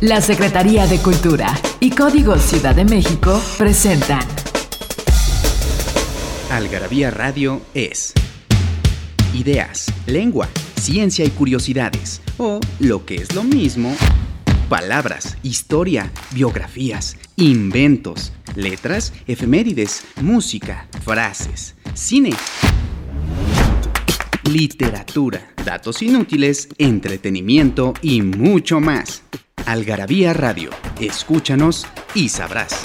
La Secretaría de Cultura y Código Ciudad de México presentan. Algarabía Radio es. Ideas, lengua, ciencia y curiosidades, o lo que es lo mismo, palabras, historia, biografías, inventos, letras, efemérides, música, frases, cine, literatura, datos inútiles, entretenimiento y mucho más. Algarabía Radio, escúchanos y sabrás.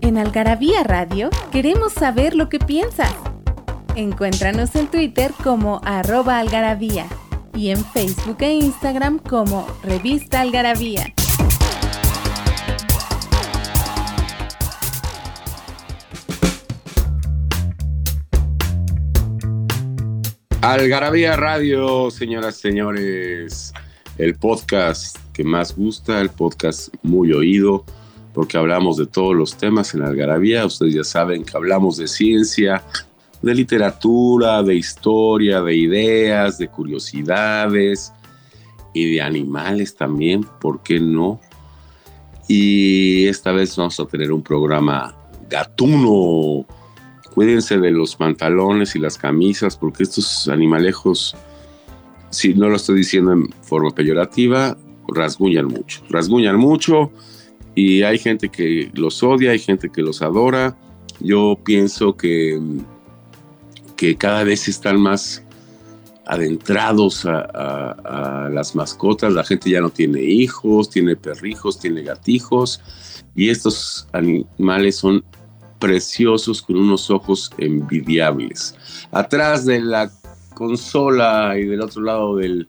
En Algarabía Radio queremos saber lo que piensas. Encuéntranos en Twitter como arroba algarabía y en Facebook e Instagram como revista algarabía. Algarabía Radio, señoras señores, el podcast que más gusta, el podcast muy oído, porque hablamos de todos los temas en Algarabía. Ustedes ya saben que hablamos de ciencia, de literatura, de historia, de ideas, de curiosidades y de animales también, ¿por qué no? Y esta vez vamos a tener un programa gatuno cuídense de los pantalones y las camisas, porque estos animalejos, si no lo estoy diciendo en forma peyorativa, rasguñan mucho, rasguñan mucho y hay gente que los odia, hay gente que los adora. Yo pienso que, que cada vez están más adentrados a, a, las mascotas, la gente ya no tiene hijos, tiene perrijos, tiene gatijos y estos animales son preciosos con unos ojos envidiables. Atrás de la consola y del otro lado del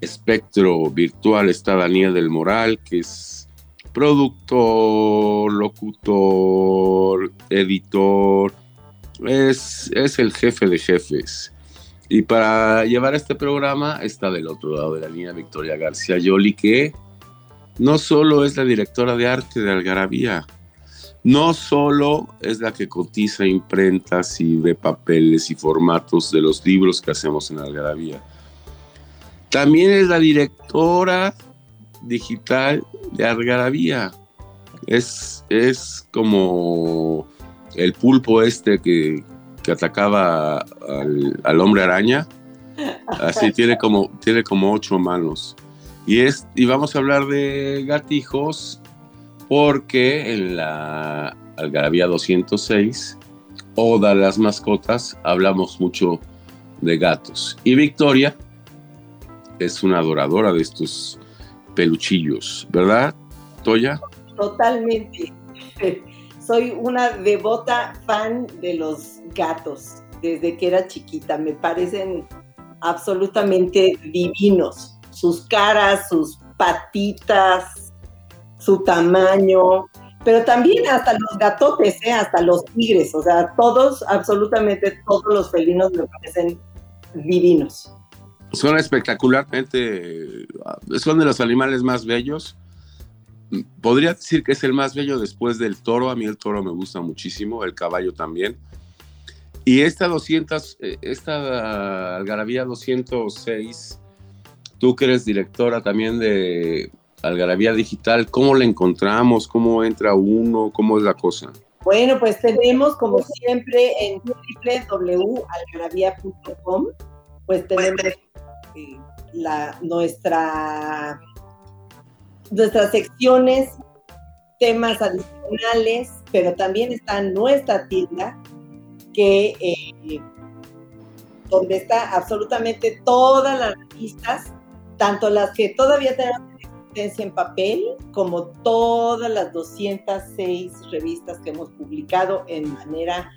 espectro virtual está Daniel del Moral, que es productor, locutor, editor, es, es el jefe de jefes. Y para llevar este programa está del otro lado de la línea Victoria García Yoli, que no solo es la directora de arte de Algarabía, no solo es la que cotiza imprentas y ve papeles y formatos de los libros que hacemos en Algarabía, también es la directora digital de Algarabía. Es, es como el pulpo este que, atacaba al, al, hombre araña. Así tiene como, tiene como ocho manos. Y, es, y vamos a hablar de gatijos porque en la Algarabía 206, Oda las mascotas, hablamos mucho de gatos. Y Victoria es una adoradora de estos peluchillos, ¿verdad, Toya? Totalmente. Soy una devota fan de los gatos desde que era chiquita. Me parecen absolutamente divinos. Sus caras, sus patitas, su tamaño, pero también hasta los gatotes, ¿eh? hasta los tigres, o sea, todos, absolutamente todos los felinos me parecen divinos. Son espectacularmente, son de los animales más bellos. Podría decir que es el más bello después del toro, a mí el toro me gusta muchísimo, el caballo también. Y esta 200, eh, esta Algarabía 206, tú que eres directora también de Algarabía Digital, ¿cómo la encontramos? ¿Cómo entra uno? ¿Cómo es la cosa? Bueno, pues tenemos como siempre en www.algarabía.com, pues tenemos eh, la, nuestra, nuestras secciones, temas adicionales, pero también está nuestra tienda que eh, donde está absolutamente todas las revistas, tanto las que todavía tenemos en papel, como todas las 206 revistas que hemos publicado en manera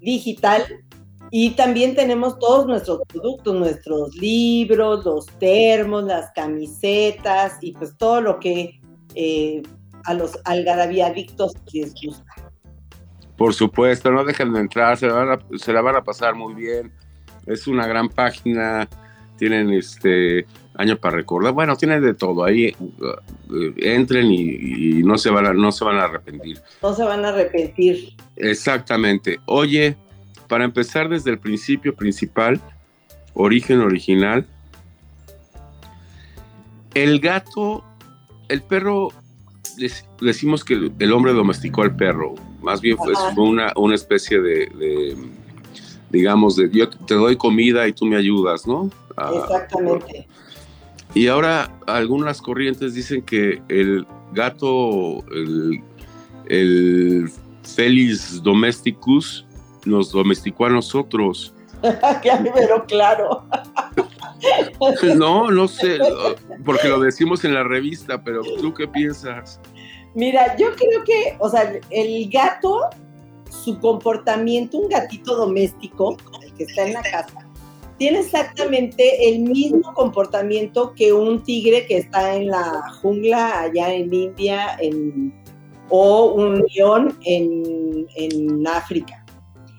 digital. Y también tenemos todos nuestros productos, nuestros libros, los termos, las camisetas y pues todo lo que eh, a los algarabíadictos les gusta. Por supuesto, no dejen de entrar, se la, se la van a pasar muy bien. Es una gran página, tienen este año para recordar. Bueno, tiene de todo. Ahí uh, entren y, no, se van a, no se van a arrepentir. No se van a arrepentir. Exactamente. Oye, para empezar desde el principio principal, origen original, el gato, el perro, decimos que el hombre domesticó al perro, más bien fue, una, una, especie de, digamos, de yo te doy comida y tú me ayudas, ¿no? Exactamente. Y ahora algunas corrientes dicen que el gato, el, el Felis domesticus, nos domesticó a nosotros. Pero claro. no, no sé, porque lo decimos en la revista, pero ¿tú qué piensas? Mira, yo creo que, o sea, el gato, su comportamiento, un gatito doméstico, el que está en la casa, tiene exactamente el mismo comportamiento que un tigre que está en la jungla allá en India o un león en, en África.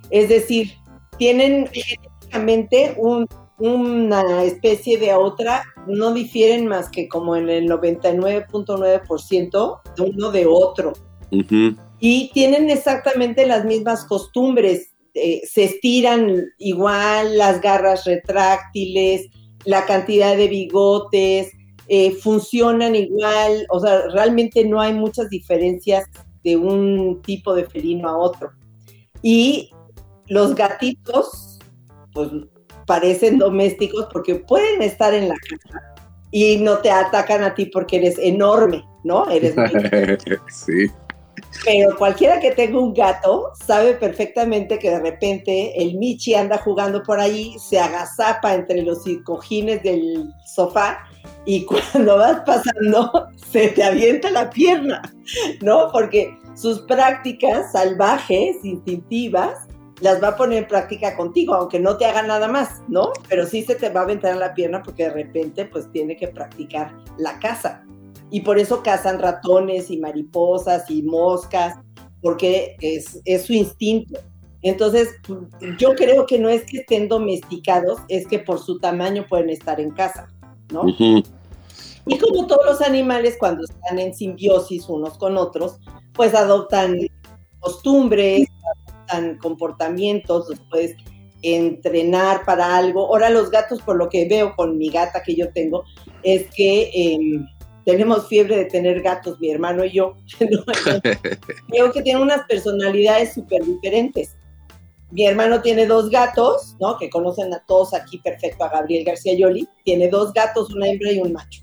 Es decir, tienen genéticamente un una especie de otra no difieren más que como en el 99.9% de uno de otro. Y tienen exactamente las mismas costumbres. Eh, se estiran igual, las garras retráctiles, la cantidad de bigotes, eh, funcionan igual. O sea, realmente no hay muchas diferencias de un tipo de felino a otro. Y los gatitos, pues parecen domésticos porque pueden estar en la casa y no te atacan a ti porque eres enorme, ¿no? Eres Sí. Pero cualquiera que tenga un gato sabe perfectamente que de repente el Michi anda jugando por ahí, se agazapa entre los cojines del sofá y cuando vas pasando se te avienta la pierna, ¿no? Porque sus prácticas salvajes, instintivas, las va a poner en práctica contigo, aunque no te haga nada más, ¿no? Pero sí se te va a aventar en la pierna porque de repente pues tiene que practicar la caza. Y por eso cazan ratones y mariposas y moscas, porque es, es su instinto. Entonces, yo creo que no es que estén domesticados, es que por su tamaño pueden estar en casa, ¿no? Y como todos los animales, cuando están en simbiosis unos con otros, pues adoptan costumbres, comportamientos, los puedes entrenar para algo. Ahora los gatos, por lo que veo con mi gata que yo tengo, es que em, tenemos fiebre de tener gatos, mi hermano y yo. veo que tienen unas personalidades súper diferentes. Mi hermano tiene dos gatos, ¿no? Que conocen a todos aquí perfecto, a Gabriel García Yoli. Tiene dos gatos, una hembra y un macho.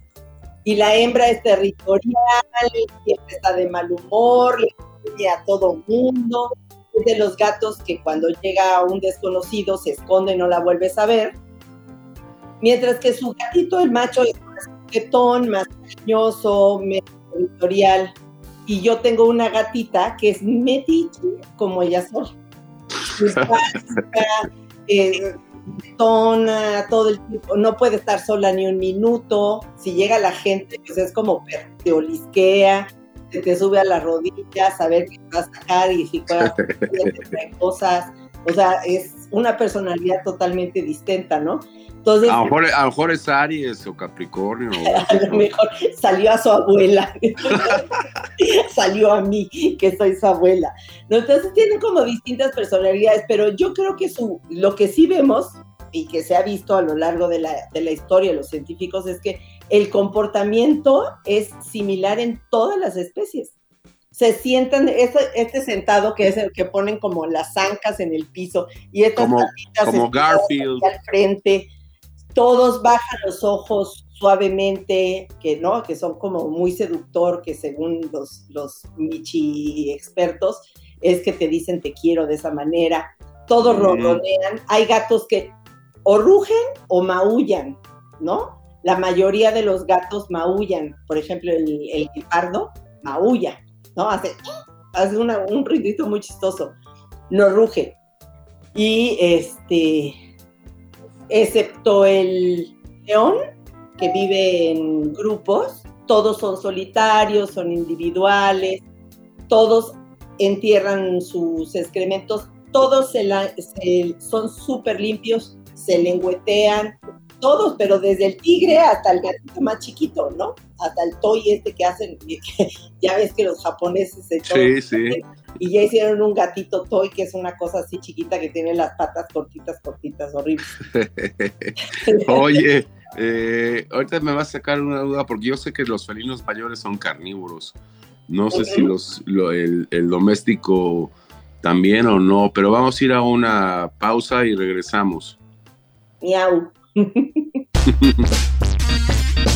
Y la hembra es territorial, siempre está de mal humor, le a todo mundo, de los gatos que cuando llega un desconocido se esconde y no la vuelves a ver. Mientras que su gatito, el macho, es coquetón, más cariñoso, más territorial. Y yo tengo una gatita que es metiche como ella sola. eh, tona todo el tiempo, no puede estar sola ni un minuto. Si llega la gente, pues es como te olisquea se te sube a las rodillas a ver qué va a sacar y si puede cosas. O sea, es una personalidad totalmente distinta, ¿no? Entonces, a, lo mejor, a lo mejor es Aries o Capricornio. A lo mejor salió a su abuela, salió a mí, que soy su abuela. ¿no? Entonces tiene como distintas personalidades, pero yo creo que su, lo que sí vemos y que se ha visto a lo largo de la, de la historia de los científicos es que el comportamiento es similar en todas las especies. Se sientan, este, este, sentado que es el que ponen como las zancas en el piso y estas como, como Garfield al frente, todos bajan los ojos suavemente, que no, que son como muy seductor, que según los, los Michi expertos, es que te dicen te quiero de esa manera. Todos mm. Hay gatos que o rugen o maullan, ¿no? la mayoría de los gatos maullan. Por ejemplo, el, el guepardo maulla, ¿no? Hace, hace un ruidito muy chistoso. No ruge. Y este, excepto el león, que vive en grupos, todos son solitarios, son individuales, todos entierran sus excrementos, todos son súper limpios, se lengüetean, todos, pero desde el tigre hasta el gatito más chiquito, ¿no? Hasta el toy este que hacen, ya ves que los japoneses se sí, sí. y ya hicieron un gatito toy que es una cosa así chiquita que tiene las patas cortitas, cortitas, horribles. Oye, Eh, ahorita me va a sacar una duda porque yo sé que los felinos mayores son carnívoros. No sé si los, el, el, doméstico también o no, pero vamos a ir a una pausa y regresamos. Miau.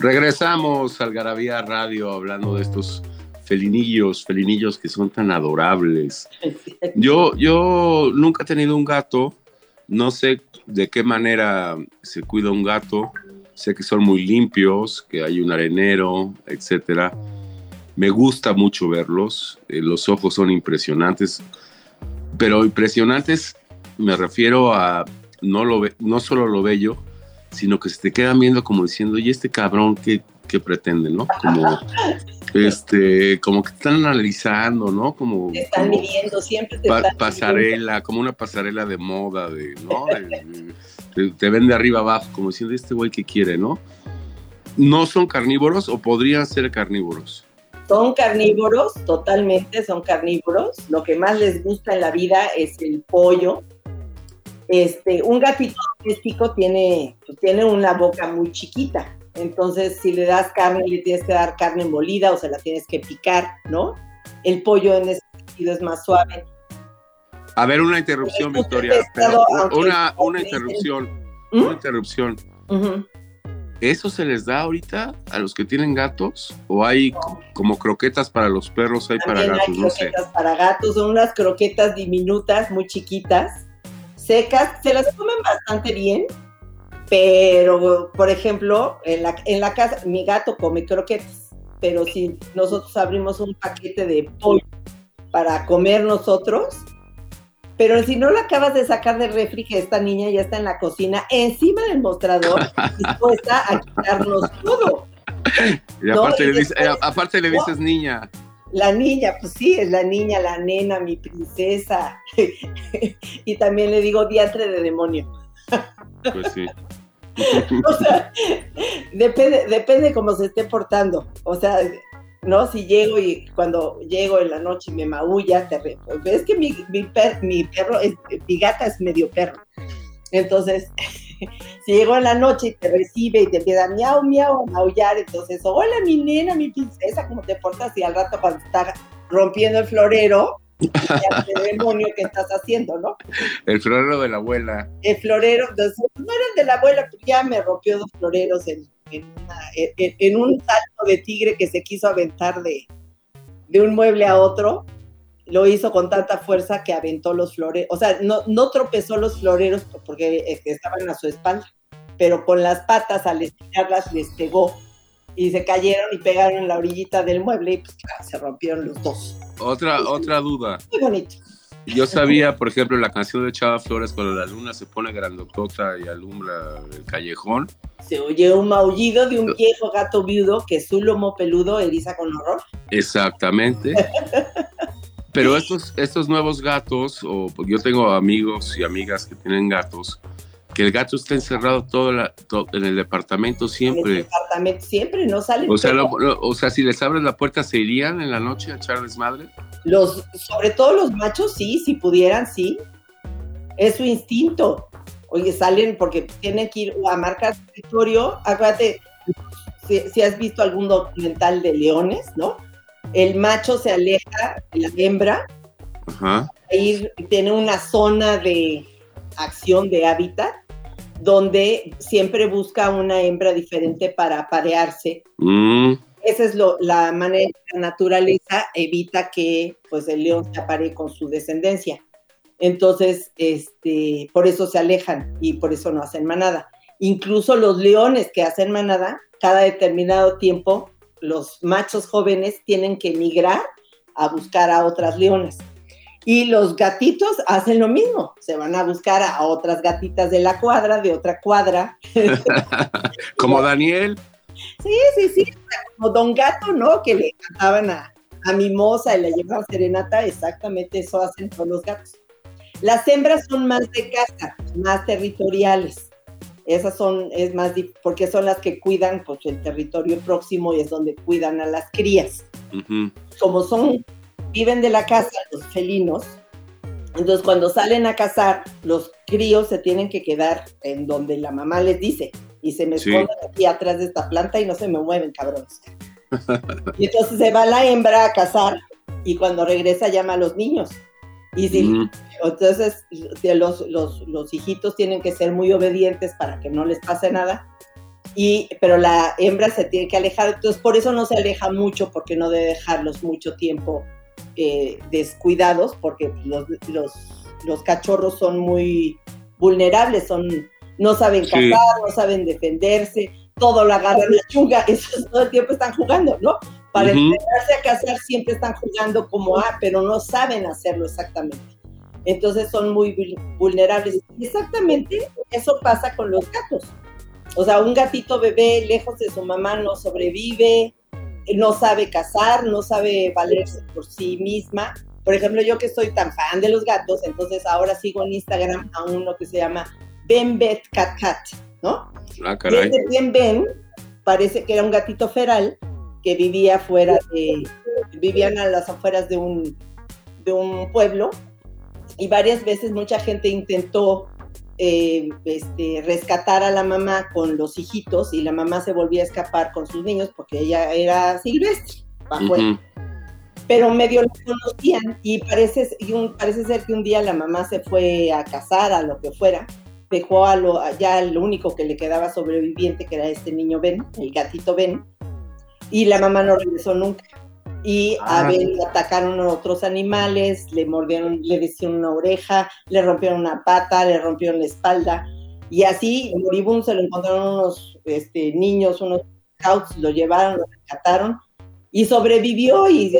Regresamos al Garabía Radio hablando de estos felinillos, felinillos que son tan adorables. Yo, yo nunca he tenido un gato, no sé de qué manera se cuida un gato, sé que son muy limpios, que hay un arenero, etcétera. Me gusta mucho verlos, eh, los ojos son impresionantes, pero impresionantes me refiero a no, lo, no solo lo bello, sino que se te quedan viendo como diciendo, ¿y este cabrón qué, qué pretende, no? Como, este, como que están analizando, ¿no? Como, están midiendo, siempre te Pasarela, como una pasarela de moda, de, ¿no? te, ven de arriba abajo, como diciendo, ¿este güey qué quiere, no? ¿No son carnívoros o podrían ser carnívoros? Son carnívoros, totalmente son carnívoros. Lo que más les gusta en la vida es el pollo, este, un gatito doméstico tiene, pues, tiene una boca muy chiquita, entonces si le das carne, le tienes que dar carne molida o se la tienes que picar, ¿no? El pollo en ese sentido es más suave. A ver, una interrupción, Victoria. una, una interrupción. ¿Mm? Una interrupción. ¿Eso se les da ahorita a los que tienen gatos? ¿O hay como croquetas para los perros, hay para gatos? Hay croquetas para gatos, son unas croquetas diminutas, muy chiquitas, secas, se las comen bastante bien, pero, por ejemplo, en la, en la casa, mi gato come croquetas, pero si nosotros abrimos un paquete de pollo para comer nosotros, pero si no lo acabas de sacar del refri, que esta niña ya está en la cocina, encima del mostrador, dispuesta a quitarnos todo. Y aparte, le, eh, aparte le dices niña. La niña, pues sí, es la niña, la nena, mi princesa. y también le digo diantre de demonio. Pues sí. o sea, depende, depende cómo se esté portando. O sea, ¿no? Si llego y cuando llego en la noche me maulla, te ves que mi, mi, mi perro, es, mi gata es medio perro. Entonces, si llego en la noche y te recibe y te empieza miau, miau, a maullar, entonces, hola mi nena, mi princesa, ¿cómo te portas? Y al rato cuando está rompiendo el florero, el demonio que estás haciendo, ¿no? El florero de la abuela. El florero, entonces, no era el de la abuela, pero ya me rompió dos floreros en, en, un salto de tigre que se quiso aventar de, de un mueble a otro lo hizo con tanta fuerza que aventó los floreros, o sea, no, no tropezó los floreros porque estaban a su espalda, pero con las patas al estirarlas les pegó y se cayeron y pegaron en la orillita del mueble y pues se rompieron los dos. Otra, otra duda. Muy bonito. Yo sabía, por ejemplo, la canción de Chava Flores, cuando la luna se pone grandotota y alumbra el callejón. Se oye un maullido de un viejo gato viudo que su lomo peludo eriza con horror. Exactamente. Pero estos, estos nuevos gatos, o yo tengo amigos y amigas que tienen gatos, que el gato está encerrado todo, en el departamento siempre. En el departamento siempre, no salen. O sea, o sea, si les abres la puerta, ¿se irían en la noche a echarles madre? Los, sobre todo los machos, sí, si pudieran, sí. Es su instinto. Oye, salen porque tienen que ir a marcar territorio. Acuérdate, si, si has visto algún documental de leones, ¿no? El macho se aleja de la hembra, Ir, tiene una zona de acción de hábitat donde siempre busca una hembra diferente para parearse. Mm. Esa es lo, la manera que la naturaleza evita que pues, el león se aparee con su descendencia. Entonces, este, por eso se alejan y por eso no hacen manada. Incluso los leones que hacen manada, cada determinado tiempo los machos jóvenes tienen que migrar a buscar a otras leonas. Y los gatitos hacen lo mismo, se van a buscar a otras gatitas de la cuadra, de otra cuadra. como Daniel. Sí, sí, sí, como Don Gato, ¿no? Que le cantaban a, a Mimosa y le llevaban serenata, exactamente eso hacen con los gatos. Las hembras son más de casa, más territoriales. Esas son, es más, porque son las que cuidan pues, el territorio próximo y es donde cuidan a las crías. Como son viven de la casa los felinos, entonces cuando salen a cazar, los críos se tienen que quedar en donde la mamá les dice y se me esconden aquí atrás de esta planta y no se me mueven, cabrones. y entonces se va la hembra a cazar y cuando regresa llama a los niños. Y si, entonces los, los, los, hijitos tienen que ser muy obedientes para que no les pase nada. Y, pero la hembra se tiene que alejar, entonces por eso no se aleja mucho, porque no debe dejarlos mucho tiempo eh, descuidados porque los, los, cachorros son muy vulnerables, son, no saben cazar, no saben defenderse, todo lo agarran la chunga, eso todo el tiempo están jugando, ¿no? Para uh a cazar siempre están jugando como A, pero no saben hacerlo exactamente. Entonces son muy vulnerables. Exactamente eso pasa con los gatos. O sea, un gatito bebé lejos de su mamá no sobrevive, no sabe cazar, no sabe valerse por sí misma. Por ejemplo, yo que soy tan fan de los gatos, entonces ahora sigo en Instagram a uno que se llama Ben Bet Cat Cat, ¿no? Ah, caray. Ben Ben parece que era un gatito feral que vivía fuera de, vivían a las afueras de un, de un pueblo y varias veces mucha gente intentó eh, este, rescatar a la mamá con los hijitos y la mamá se volvía a escapar con sus niños porque ella era silvestre, Pero medio lo conocían y parece, y un, parece ser que un día la mamá se fue a casar, a lo que fuera, dejó a lo, ya lo único que le quedaba sobreviviente, que era este niño Ben, el gatito Ben, y la mamá no regresó nunca y a ah. ver, atacaron a otros animales, le mordieron, le decían una oreja, le rompieron una pata, le rompieron la espalda. Y así, moribundo, se lo encontraron unos este, niños, unos scouts, lo llevaron, lo rescataron y sobrevivió. Y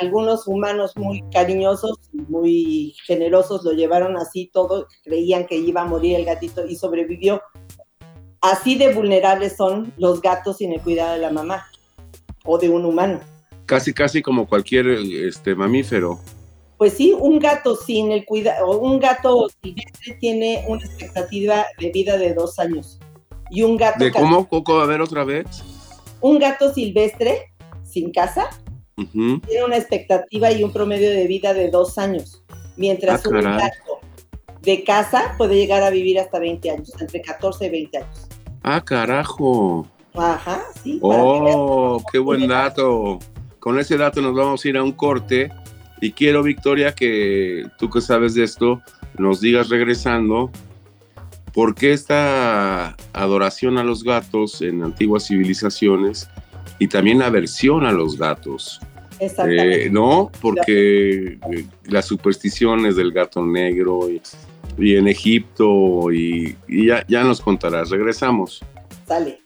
algunos humanos muy cariñosos, muy generosos, lo llevaron así todo, creían que iba a morir el gatito y sobrevivió. Así de vulnerables son los gatos sin el cuidado de la mamá o de un humano casi casi como cualquier este mamífero. Pues sí, un gato sin el cuidado, un gato silvestre tiene una expectativa de vida de dos años. Y un gato. ¿De cómo, Coco? A ver otra vez. Un gato silvestre sin casa tiene una expectativa y un promedio de vida de dos años. Mientras ah, un gato de casa puede llegar a vivir hasta 20 años, entre 14 y 20 años. Ah, carajo. Ajá, sí. Oh, qué buen dato con ese dato nos vamos a ir a un corte y quiero, Victoria, que tú que sabes de esto, nos digas regresando, ¿por qué esta adoración a los gatos en antiguas civilizaciones y también aversión a los gatos? Eh, ¿No? Porque eh, las supersticiones del gato negro y, en Egipto y, ya, ya nos contarás. Regresamos. Sale.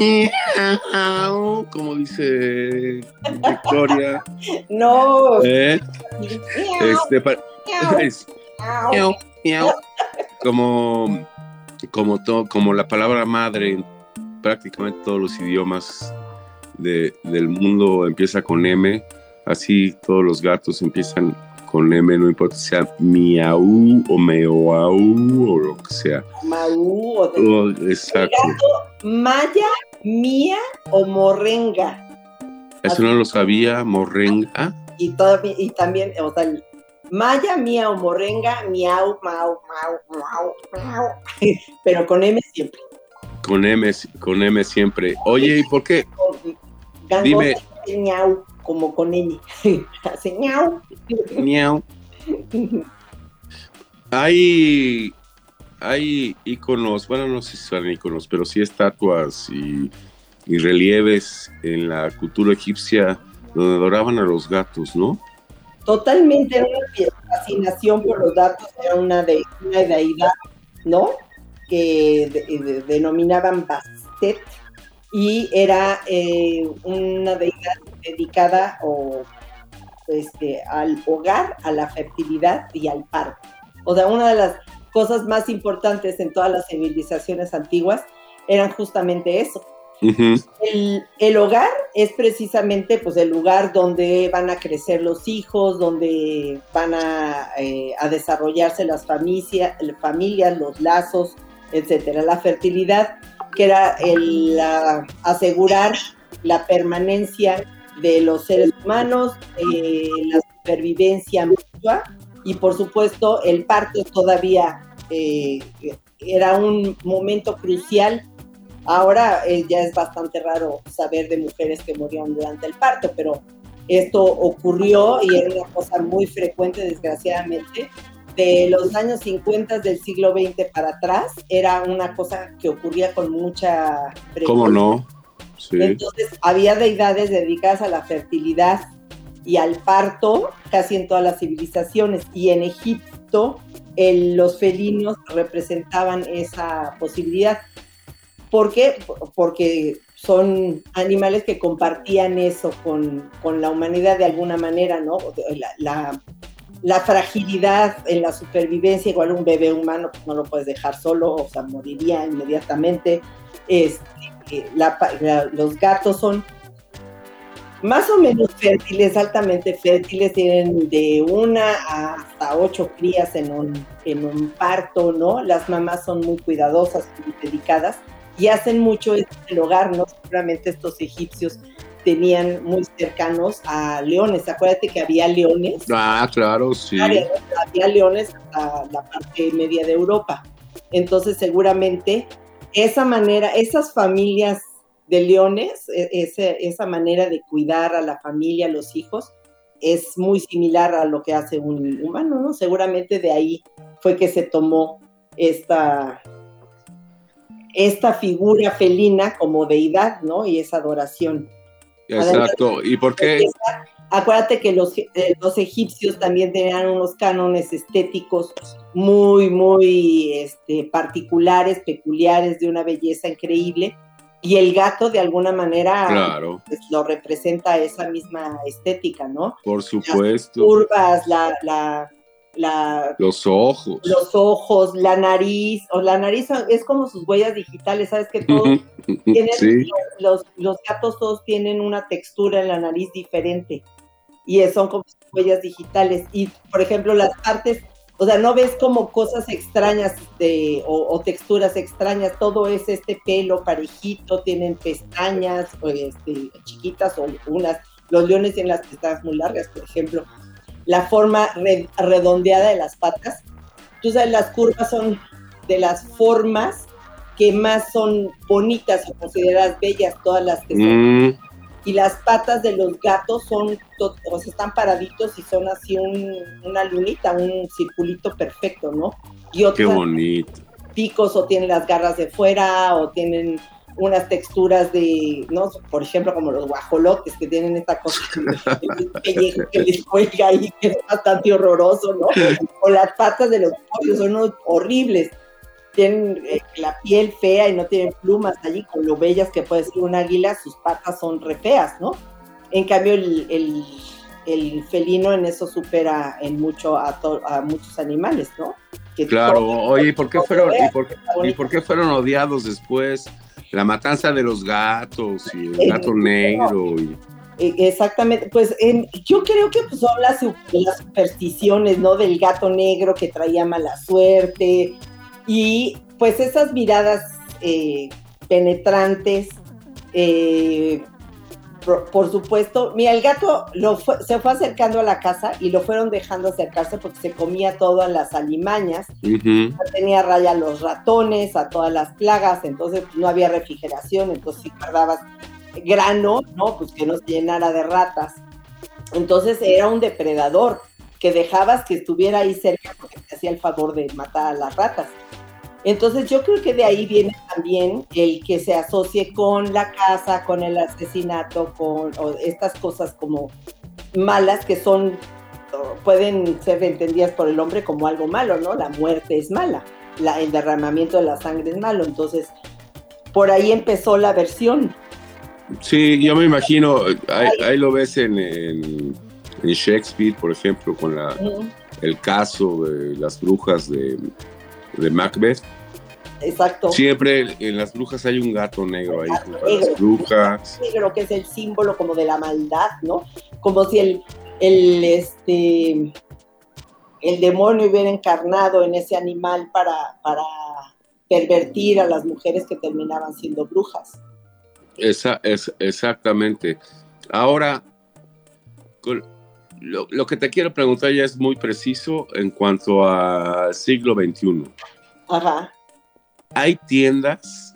como dice Victoria. No. ¿Eh? Este, como, como, to, como la palabra madre en prácticamente todos los idiomas de, del mundo empieza con M, así todos los gatos empiezan con M, no importa si sea miau o meoau o lo que sea. Mau o de... oh, exacto. Maya Mía o Morrenga. Eso no lo sabía, Morrenga. Y, y también, o sea, Maya, Mía o Morrenga, miau, mau, mau, mau, mau. Pero con M siempre. Con M, con M siempre. Oye, ¿y por qué? Dime. Ñau, como con N. Hace ñau. Ñau. Hay, hay iconos, bueno, no sé si son iconos, pero sí estatuas y, relieves en la cultura egipcia donde adoraban a los gatos, ¿no? Totalmente, era una fascinación por los gatos, era una, de, una deidad, ¿no? Que denominaban Bastet y era eh, una deidad dedicada o, este, al hogar, a la fertilidad y al parto. O sea, una de las cosas más importantes en todas las civilizaciones antiguas eran justamente eso, el, hogar es precisamente pues, el lugar donde van a crecer los hijos, donde van a, eh, desarrollarse las familias, familias, los lazos, etcétera. La fertilidad, que era el asegurar la permanencia de los seres humanos, eh, la supervivencia mutua y por supuesto el parto todavía eh, era un momento crucial Ahora eh, ya es bastante raro saber de mujeres que murieron durante el parto, pero esto ocurrió y era una cosa muy frecuente, desgraciadamente. De los años 50 del siglo XX para atrás, era una cosa que ocurría con mucha frecuencia. ¿Cómo no? Sí. Entonces, había deidades dedicadas a la fertilidad y al parto casi en todas las civilizaciones. Y en Egipto, los felinos representaban esa posibilidad. ¿Por qué? Porque son animales que compartían eso con, la humanidad de alguna manera, ¿no? La, fragilidad en la supervivencia, igual un bebé humano pues no lo puedes dejar solo, o sea, moriría inmediatamente. Este, los gatos son más o menos fértiles, altamente fértiles, tienen de una hasta ocho crías en un, en un parto, ¿no? Las mamás son muy cuidadosas, muy dedicadas y hacen mucho en el hogar, ¿no? Seguramente estos egipcios tenían muy cercanos a leones. Acuérdate que había leones. Ah, claro, sí. Había, leones hasta la parte media de Europa. Entonces, seguramente esa manera, esas familias de leones, e, esa manera de cuidar a la familia, a los hijos, es muy similar a lo que hace un humano, ¿no? Seguramente de ahí fue que se tomó esta, esta figura felina como deidad, ¿no? Y esa adoración. Exacto. ¿Y por qué? Acuérdate que los, eh, los egipcios también tenían unos cánones estéticos muy, muy este, particulares, peculiares, de una belleza increíble. Y el gato, de alguna manera, pues, lo representa esa misma estética, ¿no? Por supuesto. Las curvas, la, la los ojos. Los ojos, la nariz, o la nariz es como sus huellas digitales, ¿sabes que todos tienen, los, los, gatos todos tienen una textura en la nariz diferente y son como sus huellas digitales. Y, por ejemplo, las partes, o sea, no ves como cosas extrañas de, o, texturas extrañas, todo es este pelo parejito, tienen pestañas este, chiquitas o unas, los leones tienen las pestañas muy largas, por ejemplo la forma redondeada de las patas. Tú sabes, las curvas son de las formas que más son bonitas o consideradas bellas, todas las que son. Y las patas de los gatos son, o sea, están paraditos y son así una lunita, un circulito perfecto, ¿no? Y otros Qué bonito. Picos o tienen las garras de fuera o tienen unas texturas de, ¿no? Por ejemplo, como los guajolotes que tienen esta cosa que, les cuelga ahí, que es bastante horroroso, ¿no? O las patas de los pollos son horribles. Tienen eh, la piel fea y no tienen plumas allí, con lo bellas que puede ser un águila, sus patas son re feas, ¿no? En cambio, el, el, felino en eso supera en mucho a, a muchos animales, ¿no? claro, oye, ¿y por qué fueron, y por, ¿y por qué fueron odiados después? La matanza de los gatos y el gato negro. E, exactamente, pues yo creo que pues, son las, supersticiones, ¿no? Del gato negro que traía mala suerte y pues esas miradas eh, penetrantes, eh, por, supuesto, mira, el gato lo se fue acercando a la casa y lo fueron dejando acercarse porque se comía todo en las alimañas, tenía raya a los ratones, a todas las plagas, entonces no había refrigeración, entonces si guardabas grano, ¿no? Pues que no se llenara de ratas. Entonces era un depredador que dejabas que estuviera ahí cerca porque te hacía el favor de matar a las ratas. Entonces yo creo que de ahí viene también el que se asocie con la casa, con el asesinato, con estas cosas como malas que son, pueden ser entendidas por el hombre como algo malo, ¿no? La muerte es mala, el derramamiento de la sangre es malo. Entonces, por ahí empezó la versión. Sí, yo me imagino, ahí, lo ves en, Shakespeare, por ejemplo, con la, el caso de las brujas de de Macbeth. Exacto. Siempre en las brujas hay un gato negro ahí, las brujas. Negro que es el símbolo como de la maldad, ¿no? Como si el, el, este, el demonio hubiera encarnado en ese animal para, para pervertir a las mujeres que terminaban siendo brujas. Esa, es, exactamente. Ahora, lo, lo, que te quiero preguntar ya es muy preciso en cuanto al siglo XXI. Ajá. Hay tiendas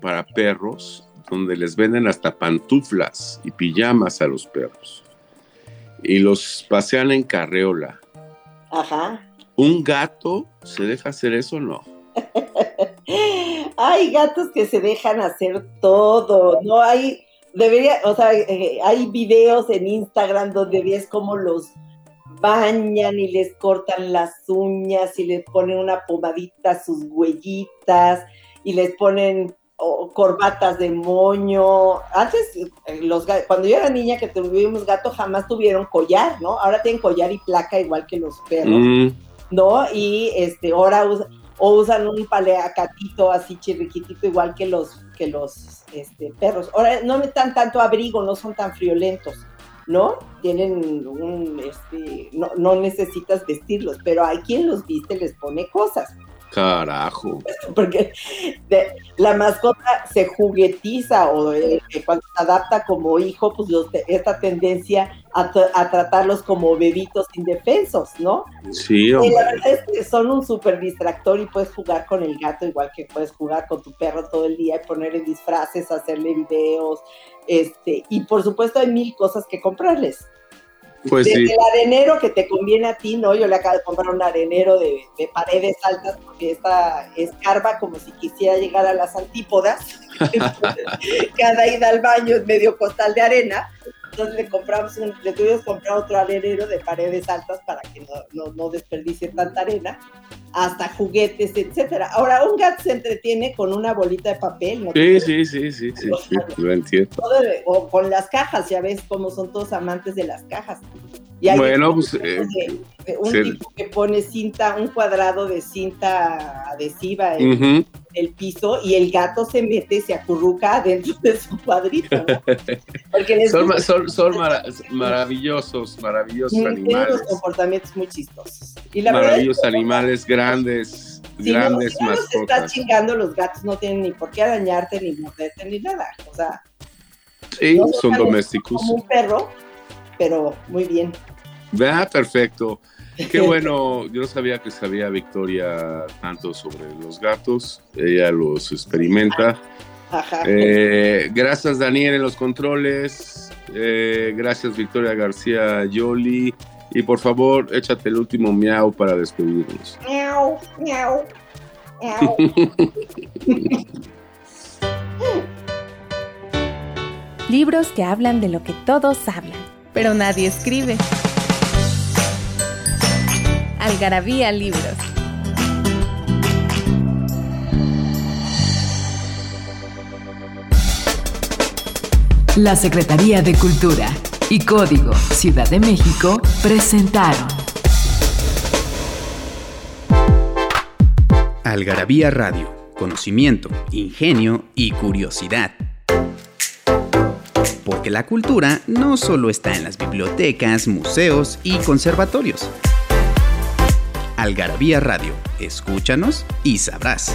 para perros donde les venden hasta pantuflas y pijamas a los perros. Y los pasean en carreola. Ajá. ¿Un gato se deja hacer eso o no? hay gatos que se dejan hacer todo. No hay debería, o sea, eh, hay videos en Instagram donde ves cómo los bañan y les cortan las uñas y les ponen una pomadita a sus huellitas y les ponen corbatas de moño. Antes, eh, los cuando yo era niña que tuvimos gato, jamás tuvieron collar, ¿no? Ahora tienen collar y placa igual que los perros, mm. ¿no? Y este, ahora o usan un paleacatito así chirriquitito igual que los que los este, perros. Ahora no están tanto abrigo, no son tan friolentos, ¿no? Tienen un, este, no, no necesitas vestirlos, pero hay quien los viste les pone cosas. Carajo. Porque la mascota se juguetiza o eh, cuando se adapta como hijo, pues esta tendencia a, tratarlos como bebitos indefensos, ¿no? Sí, Y la verdad es que son un súper distractor y puedes jugar con el gato igual que puedes jugar con tu perro todo el día y ponerle disfraces, hacerle videos, este, y por supuesto hay mil cosas que comprarles. Pues Desde el arenero que te conviene a ti, ¿no? Yo le acabo de comprar un arenero de, paredes altas porque esta escarba como si quisiera llegar a las antípodas. Cada ida al baño es medio costal de arena. Entonces le compramos un, le tuvimos que comprar otro arenero de paredes altas para que no, no, no desperdicie tanta arena hasta juguetes, etcétera. Ahora, un gato se entretiene con una bolita de papel, ¿no? Sí, sí, sí, sí, sí, lo entiendo. O con las cajas, ya ves cómo son todos amantes de las cajas. Bueno, pues... Eh, un tipo que pone cinta, un cuadrado de cinta adhesiva en el piso y el gato se mete, se acurruca dentro de su cuadrito. Porque son, son, maravillosos, maravillosos animales. Tienen unos comportamientos muy chistosos. Y la maravillosos animales grandes, grandes no, mascotas. Si no estás chingando, los gatos no tienen ni por qué arañarte, ni morderte, ni nada. O sea, sí, son domésticos. Como un perro, pero muy bien. Vea, perfecto. Qué bueno, yo no sabía que sabía Victoria tanto sobre los gatos, ella los experimenta. Eh, gracias Daniel en los controles, eh, gracias Victoria García Yoli y por favor échate el último miau para despedirnos. Miau, miau, miau. Libros que hablan de lo que todos hablan, pero nadie escribe. Algarabía Libros. La Secretaría de Cultura y Código Ciudad de México presentaron Algarabía Radio, conocimiento, ingenio y curiosidad. Porque la cultura no solo está en las bibliotecas, museos y conservatorios Algarabía Radio. Escúchanos y sabrás.